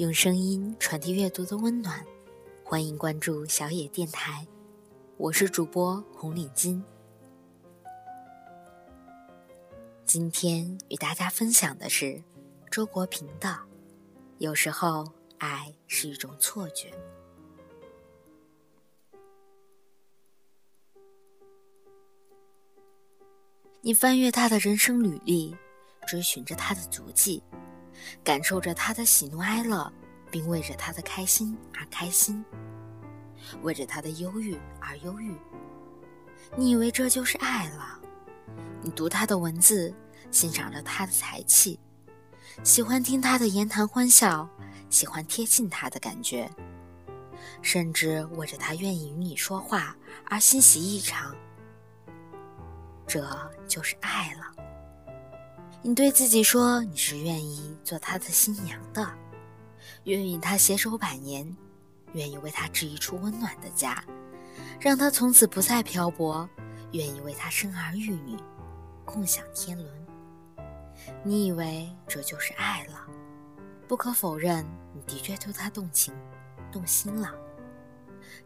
用声音传递阅读的温暖，欢迎关注小野电台，我是主播红领巾。今天与大家分享的是周国平的《有时候爱是一种错觉》。你翻阅他的人生履历，追寻着他的足迹。感受着他的喜怒哀乐，并为着他的开心而开心，为着他的忧郁而忧郁。你以为这就是爱了？你读他的文字，欣赏着他的才气，喜欢听他的言谈欢笑，喜欢贴近他的感觉，甚至为着他愿意与你说话而欣喜异常。这就是爱了。你对自己说你是愿意做他的新娘的，愿与他携手百年，愿意为他织一处温暖的家，让他从此不再漂泊，愿意为他生儿育女，共享天伦。你以为这就是爱了？不可否认，你的确对他动情、动心了。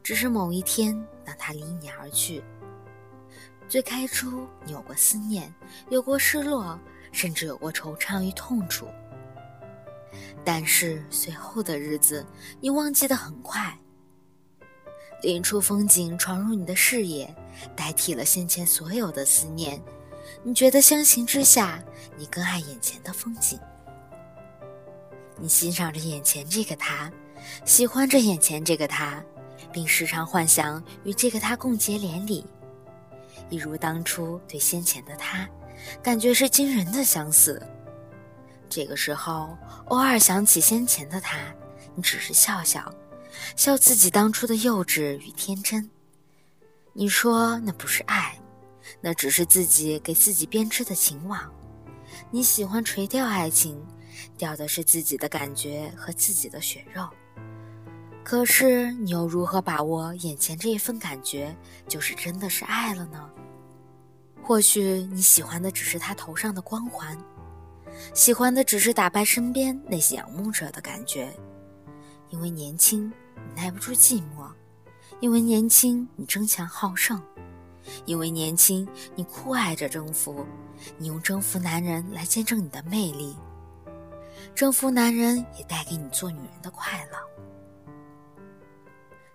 只是某一天，当他离你而去，最开初你有过思念，有过失落。甚至有过惆怅与痛楚，但是随后的日子，你忘记的很快。另一处风景闯入你的视野，代替了先前所有的思念。你觉得相形之下，你更爱眼前的风景。你欣赏着眼前这个他，喜欢着眼前这个他，并时常幻想与这个他共结连理，一如当初对先前的他。感觉是惊人的相似。这个时候，偶尔想起先前的他，你只是笑笑，笑自己当初的幼稚与天真。你说那不是爱，那只是自己给自己编织的情网。你喜欢垂钓爱情，钓的是自己的感觉和自己的血肉。可是，你又如何把握眼前这一份感觉，就是真的是爱了呢？或许你喜欢的只是他头上的光环，喜欢的只是打败身边那些仰慕者的感觉。因为年轻，你耐不住寂寞；因为年轻，你争强好胜；因为年轻，你酷爱着征服。你用征服男人来见证你的魅力，征服男人也带给你做女人的快乐。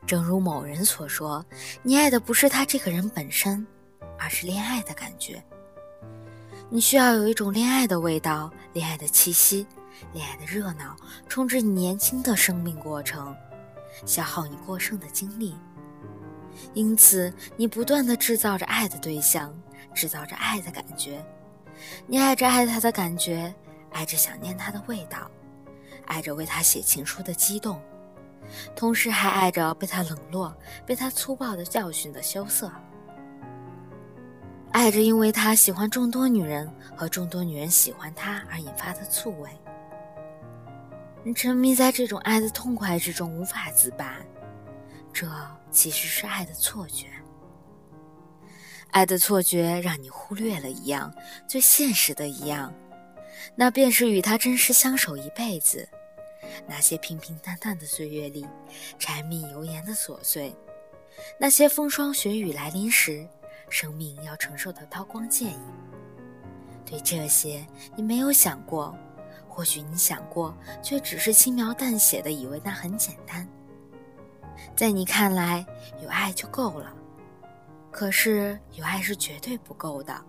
正如某人所说，你爱的不是他这个人本身。而是恋爱的感觉。你需要有一种恋爱的味道，恋爱的气息，恋爱的热闹，充斥你年轻的生命过程，消耗你过剩的精力。因此，你不断的制造着爱的对象，制造着爱的感觉。你爱着爱他的感觉，爱着想念他的味道，爱着为他写情书的激动，同时还爱着被他冷落、被他粗暴的教训的羞涩。爱着，因为他喜欢众多女人和众多女人喜欢他而引发的醋味。你沉迷在这种爱的痛快之中无法自拔，这其实是爱的错觉。爱的错觉让你忽略了一样最现实的一样，那便是与他真实相守一辈子。那些平平淡淡的岁月里，柴米油盐的琐碎，那些风霜雪雨来临时。生命要承受的刀光剑影，对这些你没有想过，或许你想过，却只是轻描淡写的以为那很简单。在你看来，有爱就够了，可是有爱是绝对不够的。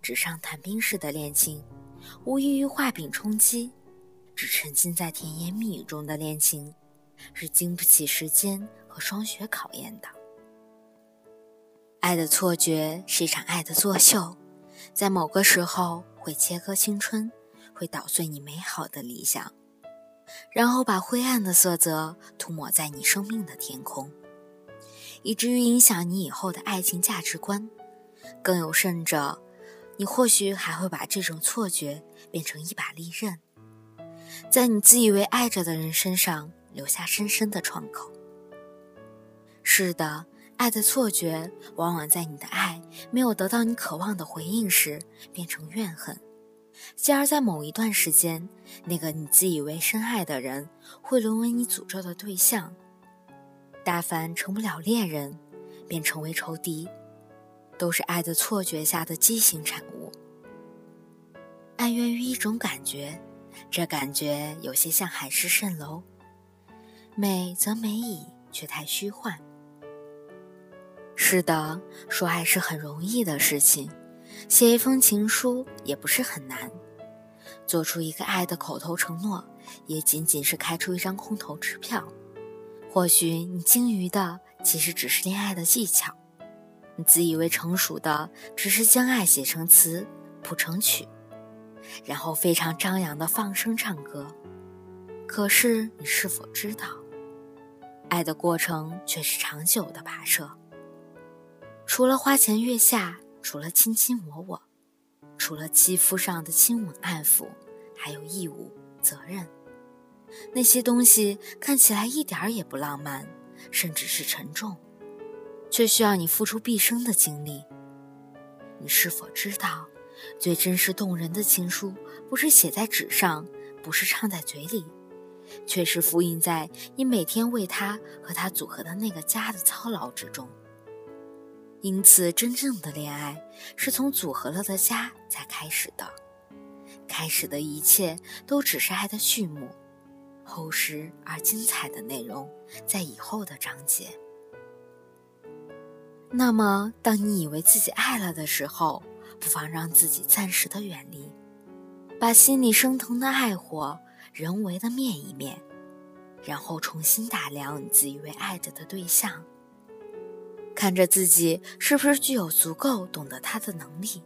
纸上谈兵式的恋情，无异于画饼充饥；只沉浸在甜言蜜语中的恋情，是经不起时间和霜雪考验的。爱的错觉是一场爱的作秀，在某个时候会切割青春，会捣碎你美好的理想，然后把灰暗的色泽涂抹在你生命的天空，以至于影响你以后的爱情价值观。更有甚者，你或许还会把这种错觉变成一把利刃，在你自以为爱着的人身上留下深深的创口。是的。爱的错觉，往往在你的爱没有得到你渴望的回应时，变成怨恨，继而在某一段时间，那个你自以为深爱的人会沦为你诅咒的对象。大凡成不了恋人，便成为仇敌，都是爱的错觉下的畸形产物。爱源于一种感觉，这感觉有些像海市蜃楼，美则美矣，却太虚幻。是的，说爱是很容易的事情，写一封情书也不是很难，做出一个爱的口头承诺，也仅仅是开出一张空头支票。或许你精于的其实只是恋爱的技巧，你自以为成熟的只是将爱写成词，谱成曲，然后非常张扬的放声唱歌。可是你是否知道，爱的过程却是长久的跋涉？除了花前月下，除了卿卿我我，除了肌肤上的亲吻爱抚，还有义务责任。那些东西看起来一点儿也不浪漫，甚至是沉重，却需要你付出毕生的精力。你是否知道，最真实动人的情书，不是写在纸上，不是唱在嘴里，却是复印在你每天为他和他组合的那个家的操劳之中。因此，真正的恋爱是从组合了的家才开始的，开始的一切都只是爱的序幕，厚实而精彩的内容在以后的章节。那么，当你以为自己爱了的时候，不妨让自己暂时的远离，把心里升腾的爱火人为的灭一灭，然后重新打量自以为爱着的对象。看着自己是不是具有足够懂得他的能力，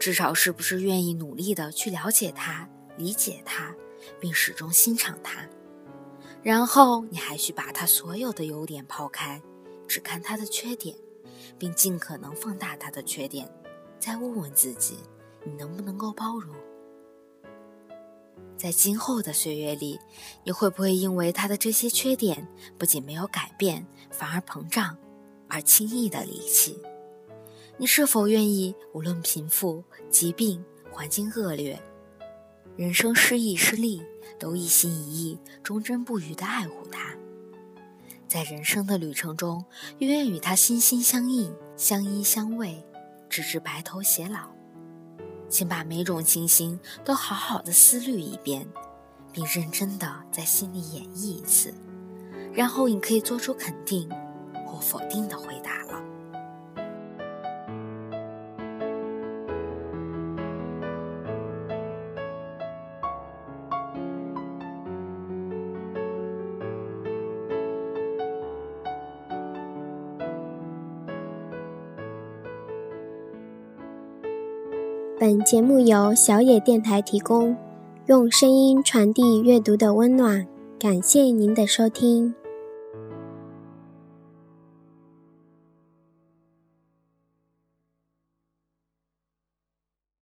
至少是不是愿意努力的去了解他、理解他，并始终欣赏他。然后你还需把他所有的优点抛开，只看他的缺点，并尽可能放大他的缺点。再问问自己，你能不能够包容？在今后的岁月里，你会不会因为他的这些缺点不仅没有改变，反而膨胀？而轻易的离弃，你是否愿意无论贫富、疾病、环境恶劣、人生失意失利，都一心一意、忠贞不渝的爱护他？在人生的旅程中，永远与他心心相印、相依相偎，直至白头偕老。请把每种情形都好好的思虑一遍，并认真的在心里演绎一次，然后你可以做出肯定。或否定的回答了。本节目由小野电台提供，用声音传递阅读的温暖。感谢您的收听。